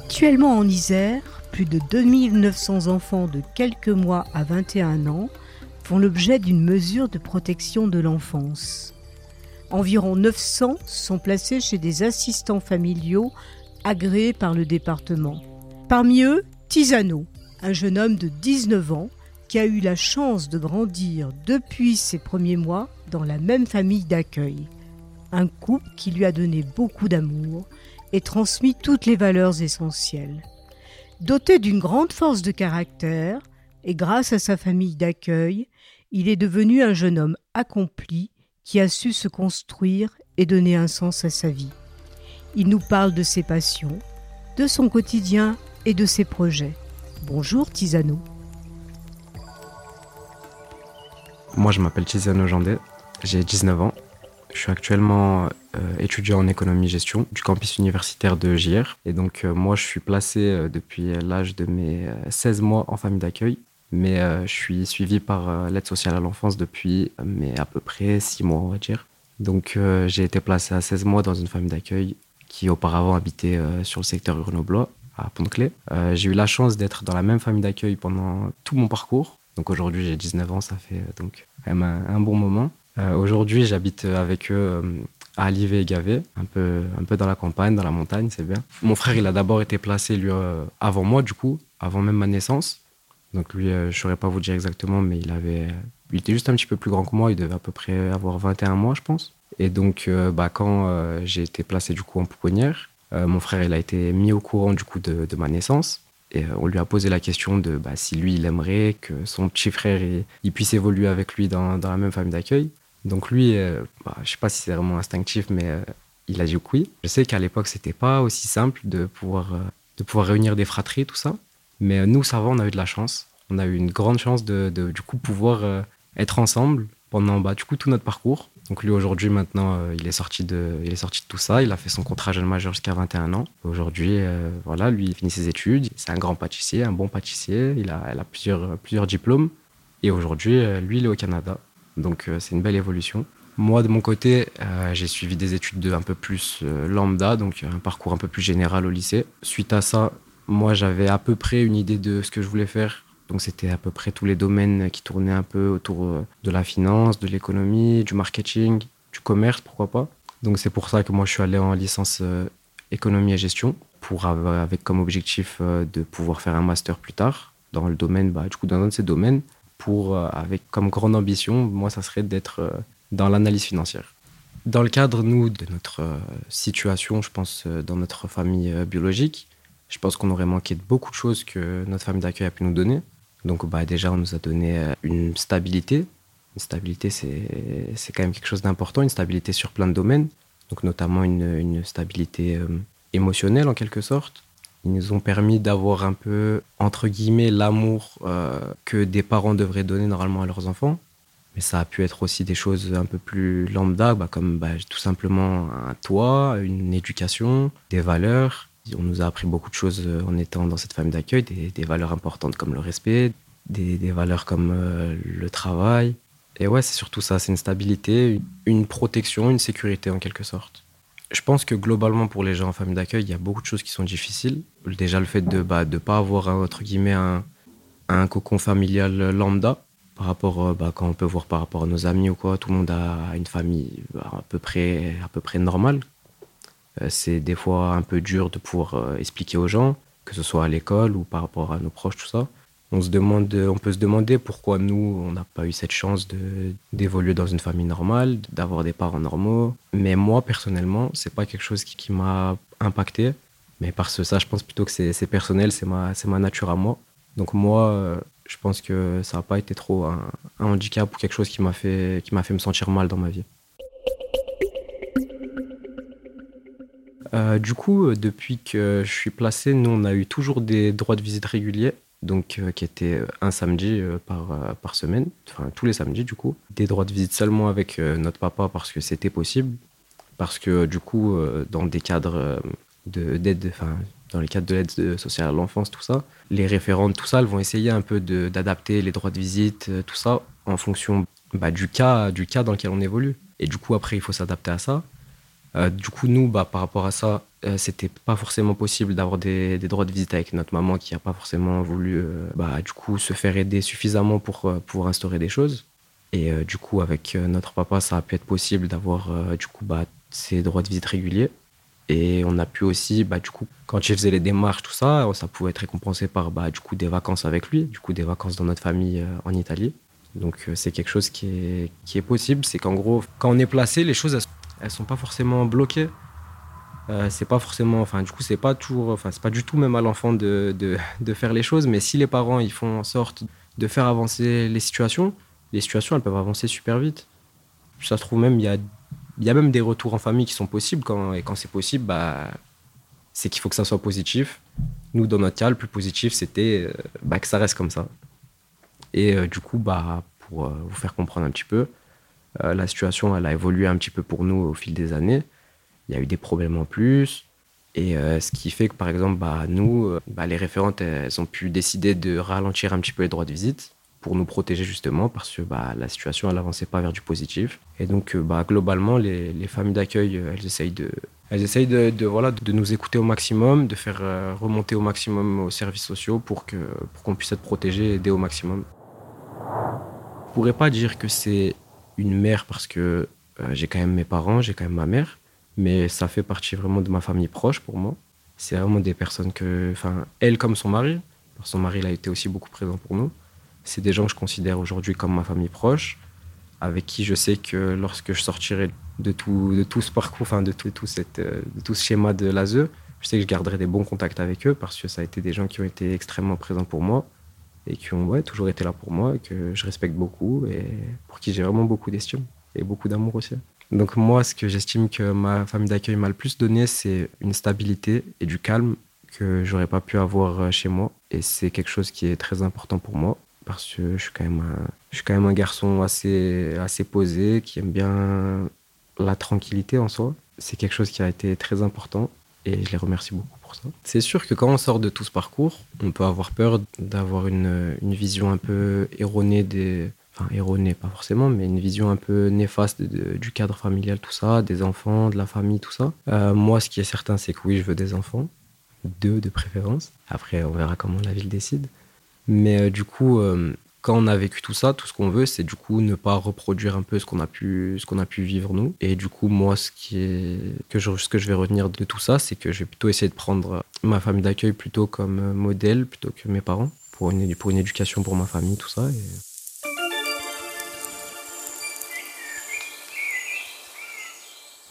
Actuellement en Isère, plus de 2900 enfants de quelques mois à 21 ans font l'objet d'une mesure de protection de l'enfance. Environ 900 sont placés chez des assistants familiaux agréés par le département. Parmi eux, Tisano, un jeune homme de 19 ans qui a eu la chance de grandir depuis ses premiers mois dans la même famille d'accueil. Un couple qui lui a donné beaucoup d'amour et transmis toutes les valeurs essentielles. Doté d'une grande force de caractère, et grâce à sa famille d'accueil, il est devenu un jeune homme accompli qui a su se construire et donner un sens à sa vie. Il nous parle de ses passions, de son quotidien et de ses projets. Bonjour Tisano. Moi je m'appelle Tisano Jandet, j'ai 19 ans je suis actuellement euh, étudiant en économie-gestion du campus universitaire de JR. Et donc, euh, moi, je suis placé euh, depuis l'âge de mes 16 mois en famille d'accueil. Mais je suis suivi par l'aide sociale à l'enfance depuis mais à peu près 6 mois, on va dire. Donc, j'ai été placé à 16 mois dans une famille d'accueil qui auparavant habitait sur le secteur grenoblois, à Pont-de-Clé. j'ai eu la chance d'être dans la même famille d'accueil pendant tout mon parcours. Donc, aujourd'hui, j'ai 19 ans, ça fait donc quand même un bon moment. Euh, aujourd'hui, j'habite avec eux euh, à Alivé et Gavé, un peu, un peu dans la campagne, dans la montagne, c'est bien. Mon frère, il a d'abord été placé, lui, euh, avant moi, du coup, avant même ma naissance. Donc lui, je ne saurais pas vous dire exactement, mais il avait, il était juste un petit peu plus grand que moi, il devait à peu près avoir 21 mois, je pense. Et donc, bah, quand j'ai été placé, du coup, en pouponnière, mon frère, il a été mis au courant, du coup, de, ma naissance. Et on lui a posé la question de bah, si lui, il aimerait que son petit frère il, puisse évoluer avec lui dans la même famille d'accueil. Donc lui, euh, bah, je sais pas si c'est vraiment instinctif, mais euh, il a dit oui. Je sais qu'à l'époque, c'était pas aussi simple de pouvoir, euh, de pouvoir réunir des fratries, tout ça. Mais nous, ça va, on a eu de la chance. On a eu une grande chance de, du coup, pouvoir être ensemble pendant bah, du coup, tout notre parcours. Donc lui, aujourd'hui, maintenant, il, est sorti de, il est sorti de tout ça. Il a fait son contrat jeune majeur jusqu'à 21 ans. Aujourd'hui, voilà, lui, il finit ses études. C'est un grand pâtissier, un bon pâtissier. Il a, il a plusieurs, plusieurs diplômes. Et aujourd'hui, lui, il est au Canada. Donc euh, c'est une belle évolution. Moi, de mon côté, euh, j'ai suivi des études de un peu plus euh, lambda, donc un parcours un peu plus général au lycée. Suite à ça, moi, j'avais à peu près une idée de ce que je voulais faire. Donc, c'était à peu près tous les domaines qui tournaient un peu autour de la finance, de l'économie, du marketing, du commerce, pourquoi pas. Donc, c'est pour ça que moi, je suis allé en licence économie et gestion pour avec comme objectif de pouvoir faire un master plus tard dans le domaine, bah, du coup, dans un de ces domaines pour, euh, avec comme grande ambition, moi, ça serait d'être euh, dans l'analyse financière. Dans le cadre, nous, de notre euh, situation, je pense, dans notre famille biologique, je pense qu'on aurait manqué de beaucoup de choses que notre famille d'accueil a pu nous donner. Donc, bah, déjà, on nous a donné une stabilité. Une stabilité, c'est quand même quelque chose d'important, une stabilité sur plein de domaines. Donc, notamment une, une stabilité émotionnelle, en quelque sorte. Ils nous ont permis d'avoir un peu, entre guillemets, l'amour euh, que des parents devraient donner normalement à leurs enfants. Mais ça a pu être aussi des choses un peu plus lambda, bah, comme bah, tout simplement un toit, une éducation, des valeurs. On nous a appris beaucoup de choses euh, en étant dans cette famille d'accueil, des, valeurs importantes comme le respect, des, valeurs comme euh, le travail. Et ouais, c'est surtout ça, c'est une stabilité, une protection, une sécurité en quelque sorte. Je pense que globalement, pour les gens en famille d'accueil, il y a beaucoup de choses qui sont difficiles. Déjà, le fait de ne bah, pas avoir, entre guillemets, un, un, cocon familial lambda, par rapport, euh, bah, quand on peut voir par rapport à nos amis ou quoi, tout le monde a une famille bah, à, peu près, à peu près normale. Euh, c'est des fois un peu dur de pouvoir euh, expliquer aux gens, que ce soit à l'école ou par rapport à nos proches, tout ça on, se demande, on peut se demander pourquoi nous, on n'a pas eu cette chance d'évoluer dans une famille normale, d'avoir des parents normaux. Mais moi, personnellement, c'est pas quelque chose qui, m'a impacté. Mais parce que ça, je pense plutôt que c'est personnel, c'est ma, ma nature à moi. Donc moi, je pense que ça n'a pas été trop un, handicap ou quelque chose qui m'a fait, fait me sentir mal dans ma vie. Euh, du coup, depuis que je suis placé, nous, on a eu toujours des droits de visite réguliers, donc qui étaient un samedi par, par semaine, enfin tous les samedis du coup. Des droits de visite seulement avec notre papa parce que c'était possible, parce que du coup, dans des cadres d'aide, enfin dans les cadres de l'aide sociale à l'enfance, tout ça, les référentes, tout ça, elles vont essayer un peu d'adapter les droits de visite, tout ça, en fonction bah, du, cas, du cas dans lequel on évolue. Et du coup, après, il faut s'adapter à ça. Euh, du coup, nous, bah, par rapport à ça, euh, c'était pas forcément possible d'avoir des, droits de visite avec notre maman qui n'a pas forcément voulu euh, bah, du coup, se faire aider suffisamment pour pouvoir instaurer des choses. Et du coup, avec notre papa, ça a pu être possible d'avoir du coup bah, ces droits de visite réguliers. Et on a pu aussi, bah, du coup, quand je faisais les démarches, tout ça, ça pouvait être récompensé par bah, du coup, des vacances avec lui, du coup, des vacances dans notre famille en Italie. Donc c'est quelque chose qui est, qui est possible. C'est qu'en gros, quand on est placé, les choses, elles, sont pas forcément bloquées. Euh, c'est pas forcément, enfin du coup c'est pas toujours, enfin c'est pas du tout même à l'enfant de, de, de, faire les choses, mais si les parents ils font en sorte de faire avancer les situations, les situations elles peuvent avancer super vite. Ça se trouve même il y a, y a même des retours en famille qui sont possibles quand, et quand c'est possible, bah c'est qu'il faut que ça soit positif. Nous dans notre cas le plus positif c'était euh, bah, que ça reste comme ça. Et euh, du coup, bah, pour euh, vous faire comprendre un petit peu, euh, la situation, elle a évolué un petit peu pour nous au fil des années. Il y a eu des problèmes en plus. Et ce qui fait que, par exemple, bah, nous, bah, les référentes, elles ont pu décider de ralentir un petit peu les droits de visite pour nous protéger justement parce que bah, la situation, elle n'avançait pas vers du positif. Et donc, bah, globalement, les, les familles d'accueil, elles essayent, de, elles essayent de, voilà, de nous écouter au maximum, de faire remonter au maximum aux services sociaux pour qu'on pour puisse être protégé et aider au maximum. Je pourrais pas dire que c'est une mère parce que euh, j'ai quand même mes parents, j'ai quand même ma mère, mais ça fait partie vraiment de ma famille proche pour moi. C'est vraiment des personnes que, enfin, elle comme son mari, son mari il a été aussi beaucoup présent pour nous. C'est des gens que je considère aujourd'hui comme ma famille proche, avec qui je sais que lorsque je sortirai de tout, de tout ce parcours, enfin de tout, tout, cette, euh, tout ce schéma de l'ASE, je sais que je garderai des bons contacts avec eux parce que ça a été des gens qui ont été extrêmement présents pour moi et qui ont toujours été là pour moi que je respecte beaucoup et pour qui j'ai vraiment beaucoup d'estime et beaucoup d'amour aussi. Donc moi, ce que j'estime que ma famille d'accueil m'a le plus donné, c'est une stabilité et du calme que j'aurais pas pu avoir euh, chez moi. Et c'est quelque chose qui est très important pour moi parce que je suis quand même un, garçon assez posé, qui aime bien la tranquillité en soi. C'est quelque chose qui a été très important et je les remercie beaucoup. C'est sûr que quand on sort de tout ce parcours, on peut avoir peur d'avoir une, vision un peu erronée des. Enfin, erronée, pas forcément, mais une vision un peu néfaste du cadre familial, tout ça, des enfants, de la famille, tout ça. Euh, moi, ce qui est certain, c'est que oui, je veux des enfants. Deux de préférence. Après, on verra comment la ville décide. Mais euh, du coup, euh, quand on a vécu tout ça, tout ce qu'on veut, c'est du coup ne pas reproduire un peu ce qu'on a pu, ce qu'on a pu vivre nous. Et du coup, moi, ce qui est que je, ce que je vais retenir de tout ça, c'est que je vais plutôt essayer de prendre ma famille d'accueil plutôt comme modèle plutôt que mes parents pour une, pour une éducation pour ma famille, tout ça.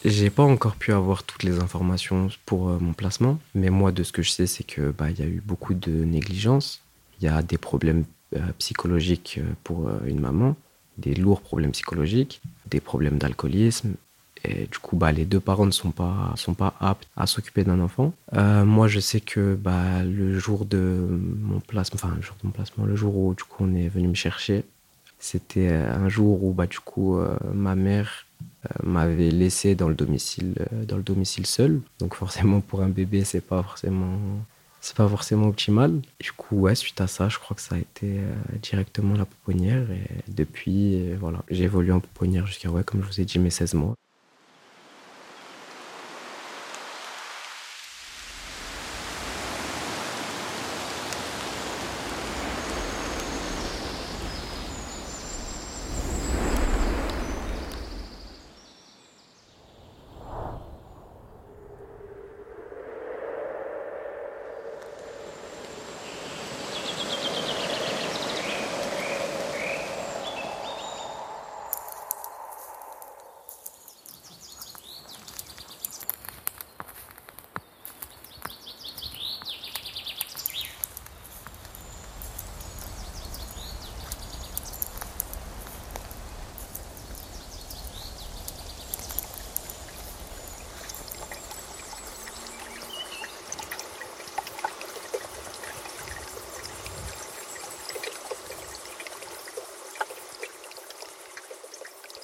J'ai pas encore pu avoir toutes les informations pour euh, mon placement, mais moi de ce que je sais, c'est que bah y a eu beaucoup de négligence, il y a des problèmes psychologiques euh, pour euh, une maman, des lourds problèmes psychologiques, des problèmes d'alcoolisme. Et du coup, bah, les deux parents ne sont pas, sont pas aptes à s'occuper d'un enfant. moi, je sais que bah, le jour de mon placement, enfin le jour de mon placement, le jour où du coup on est venu me chercher, c'était un jour où bah, du coup ma mère m'avait laissé dans le domicile, dans le domicile seul. Donc forcément pour un bébé, c'est pas forcément c'est pas forcément optimal. Du coup, ouais, suite à ça, je crois que ça a été euh, directement la pouponnière. Et depuis, euh, voilà, j'ai évolué en pouponnière jusqu'à, ouais, comme je vous ai dit, mes 16 mois.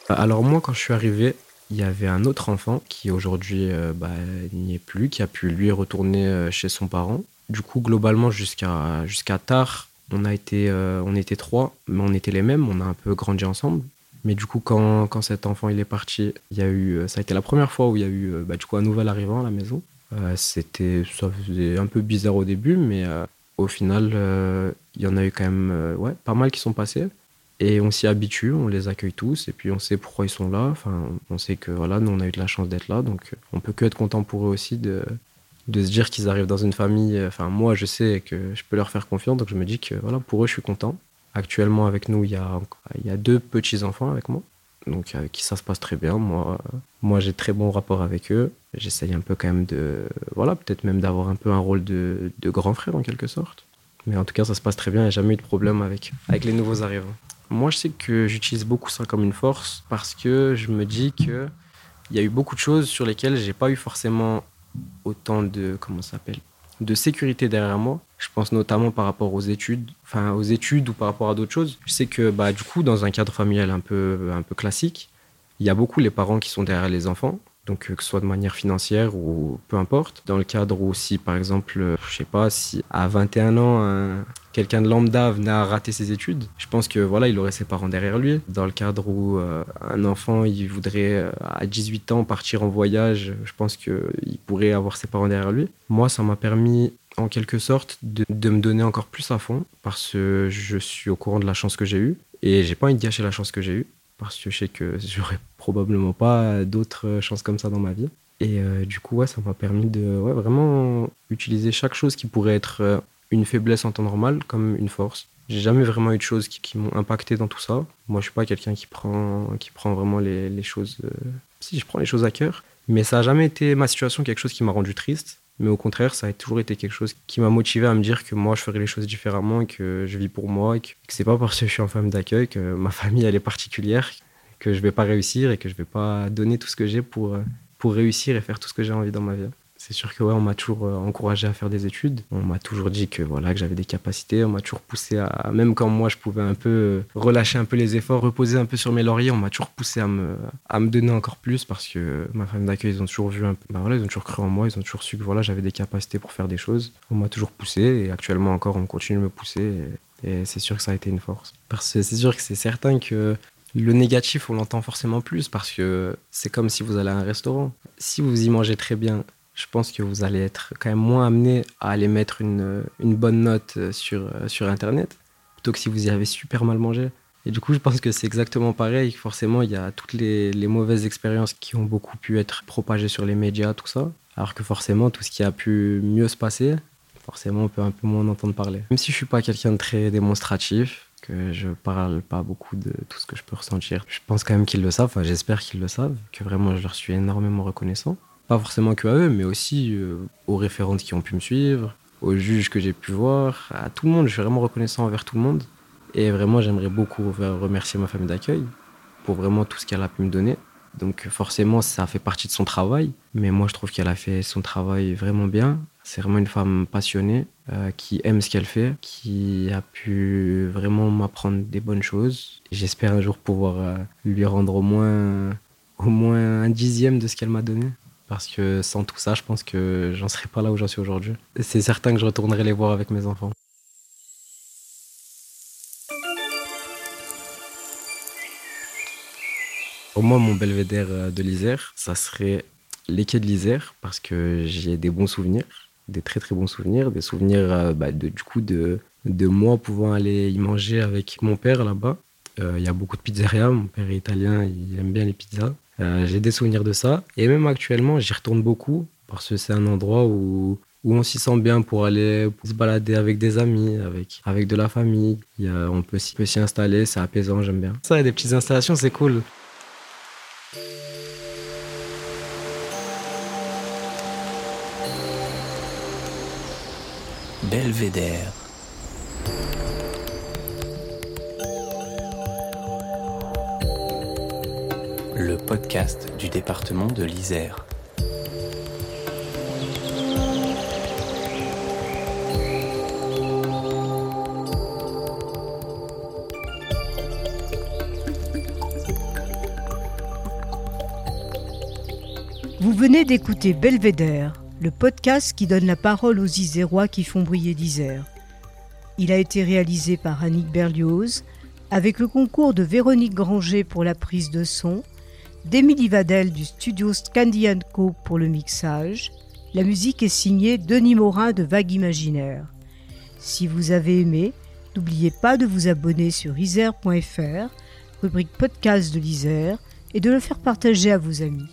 Alors moi, quand je suis arrivé, il y avait un autre enfant qui aujourd'hui euh, bah, n'y est plus, qui a pu lui retourner euh, chez son parent. Du coup, globalement, jusqu'à tard, on a été, euh, on était trois, mais on était les mêmes, on a un peu grandi ensemble. Mais du coup, quand, quand cet enfant il est parti, il y a eu, ça a été la première fois où il y a eu bah, du coup un nouvel arrivant à la maison. C'était, ça faisait un peu bizarre au début, mais au final, il y en a eu quand même, ouais, pas mal qui sont passés. Et on s'y habitue, on les accueille tous, et puis on sait pourquoi ils sont là. Enfin, on sait que voilà, nous on a eu de la chance d'être là, donc on peut que être content pour eux aussi de, de se dire qu'ils arrivent dans une famille. Enfin, moi je sais que je peux leur faire confiance, donc je me dis que voilà, pour eux je suis content. Actuellement avec nous, il y a, il y a deux petits enfants avec moi, donc avec qui ça se passe très bien. Moi, moi j'ai très bon rapport avec eux. J'essaye un peu quand même de, voilà, peut-être même d'avoir un peu un rôle de, de grand frère en quelque sorte. Mais en tout cas, ça se passe très bien. Il n'y a jamais eu de problème avec, avec les nouveaux arrivants. Moi, je sais que j'utilise beaucoup ça comme une force parce que je me dis que il y a eu beaucoup de choses sur lesquelles j'ai pas eu forcément autant de comment de sécurité derrière moi. Je pense notamment par rapport aux études, enfin aux études ou par rapport à d'autres choses. Je sais que bah du coup dans un cadre familial un peu un peu classique, il y a beaucoup les parents qui sont derrière les enfants donc euh, que ce soit de manière financière ou peu importe. Dans le cadre où si par exemple, euh, je sais pas, si à 21 ans, quelqu'un de lambda venait à rater ses études, je pense que voilà, il aurait ses parents derrière lui. Dans le cadre où euh, un enfant, il voudrait à 18 ans partir en voyage, je pense qu'il pourrait avoir ses parents derrière lui. Moi, ça m'a permis en quelque sorte de, de, me donner encore plus à fond parce que je suis au courant de la chance que j'ai eue et j'ai pas envie de gâcher la chance que j'ai eue parce que je sais que j'aurais probablement pas d'autres chances comme ça dans ma vie. Et euh, du coup, ouais, ça m'a permis de vraiment utiliser chaque chose qui pourrait être euh, une faiblesse en temps normal comme une force. J'ai jamais vraiment eu de choses qui, m'ont impacté dans tout ça. Moi, je suis pas quelqu'un qui prend, qui prend vraiment les, choses. Euh, si, je prends les choses à cœur. Mais ça a jamais été ma situation quelque chose qui m'a rendu triste. Mais au contraire, ça a toujours été quelque chose qui m'a motivé à me dire que moi, je ferais les choses différemment que je vis pour moi et que, c'est pas parce que je suis en famille d'accueil que ma famille, elle est particulière, que je vais pas réussir et que je vais pas donner tout ce que j'ai pour, pour réussir et faire tout ce que j'ai envie dans ma vie. C'est sûr que ouais, on m'a toujours euh, encouragé à faire des études. On m'a toujours dit que voilà que j'avais des capacités. On m'a toujours poussé à même quand moi je pouvais un peu euh, relâcher un peu les efforts, reposer un peu sur mes lauriers, on m'a toujours poussé à me à me donner encore plus parce que ma famille d'accueil ils ont toujours vu un peu, bah voilà, ils ont toujours cru en moi, ils ont toujours su que voilà j'avais des capacités pour faire des choses. On m'a toujours poussé et actuellement encore on continue de me pousser et, et c'est sûr que ça a été une force. Parce que c'est sûr que c'est certain que le négatif, on l'entend forcément plus parce que c'est comme si vous allez à un restaurant. Si vous y mangez très bien, je pense que vous allez être quand même moins amené à aller mettre une, bonne note sur, sur Internet plutôt que si vous y avez super mal mangé. Et du coup, je pense que c'est exactement pareil. Forcément, il y a toutes les, les, mauvaises expériences qui ont beaucoup pu être propagées sur les médias, tout ça. Alors que forcément, tout ce qui a pu mieux se passer, forcément, on peut un peu moins en entendre parler. Même si je suis pas quelqu'un de très démonstratif, que je parle pas beaucoup de tout ce que je peux ressentir, je pense quand même qu'ils le savent. Enfin, j'espère qu'ils le savent, que vraiment je leur suis énormément reconnaissant pas forcément que à eux, mais aussi euh, aux référentes qui ont pu me suivre, aux juges que j'ai pu voir, à tout le monde. Je suis vraiment reconnaissant envers tout le monde. Et vraiment, j'aimerais beaucoup remercier ma famille d'accueil pour vraiment tout ce qu'elle a pu me donner. Donc forcément, ça fait partie de son travail, mais moi je trouve qu'elle a fait son travail vraiment bien. C'est vraiment une femme passionnée, euh, qui aime ce qu'elle fait, qui a pu vraiment m'apprendre des bonnes choses. J'espère un jour pouvoir euh, lui rendre au moins, au moins un dixième de ce qu'elle m'a donné. Parce que sans tout ça, je pense que j'en serais pas là où j'en suis aujourd'hui. C'est certain que je retournerai les voir avec mes enfants. Pour moi, mon belvédère euh, de l'Isère, ça serait les quais de l'Isère, parce que j'ai des bons souvenirs, des très très bons souvenirs, des souvenirs euh, bah, de, du coup de, de moi pouvant aller y manger avec mon père là-bas. Euh, il y a beaucoup de pizzerias, mon père est italien, il aime bien les pizzas. Euh, j'ai des souvenirs de ça. Et même actuellement, j'y retourne beaucoup parce que c'est un endroit où, où on s'y sent bien pour aller se balader avec des amis, avec, avec de la famille. Il y a, on peut s'y installer, c'est apaisant, j'aime bien. Ça, des petites installations, c'est cool. Belvédère. Le podcast du département de l'Isère. Vous venez d'écouter Belvédère, le podcast qui donne la parole aux Isérois qui font briller l'Isère. Il a été réalisé par Annick Berlioz, avec le concours de Véronique Granger pour la prise de son, d'Émilie Vadel du studio Scandian Co pour le mixage. La musique est signée Denis Morin de Vague Imaginaire. Si vous avez aimé, n'oubliez pas de vous abonner sur isère.fr, rubrique podcast de l'Isère, et de le faire partager à vos amis.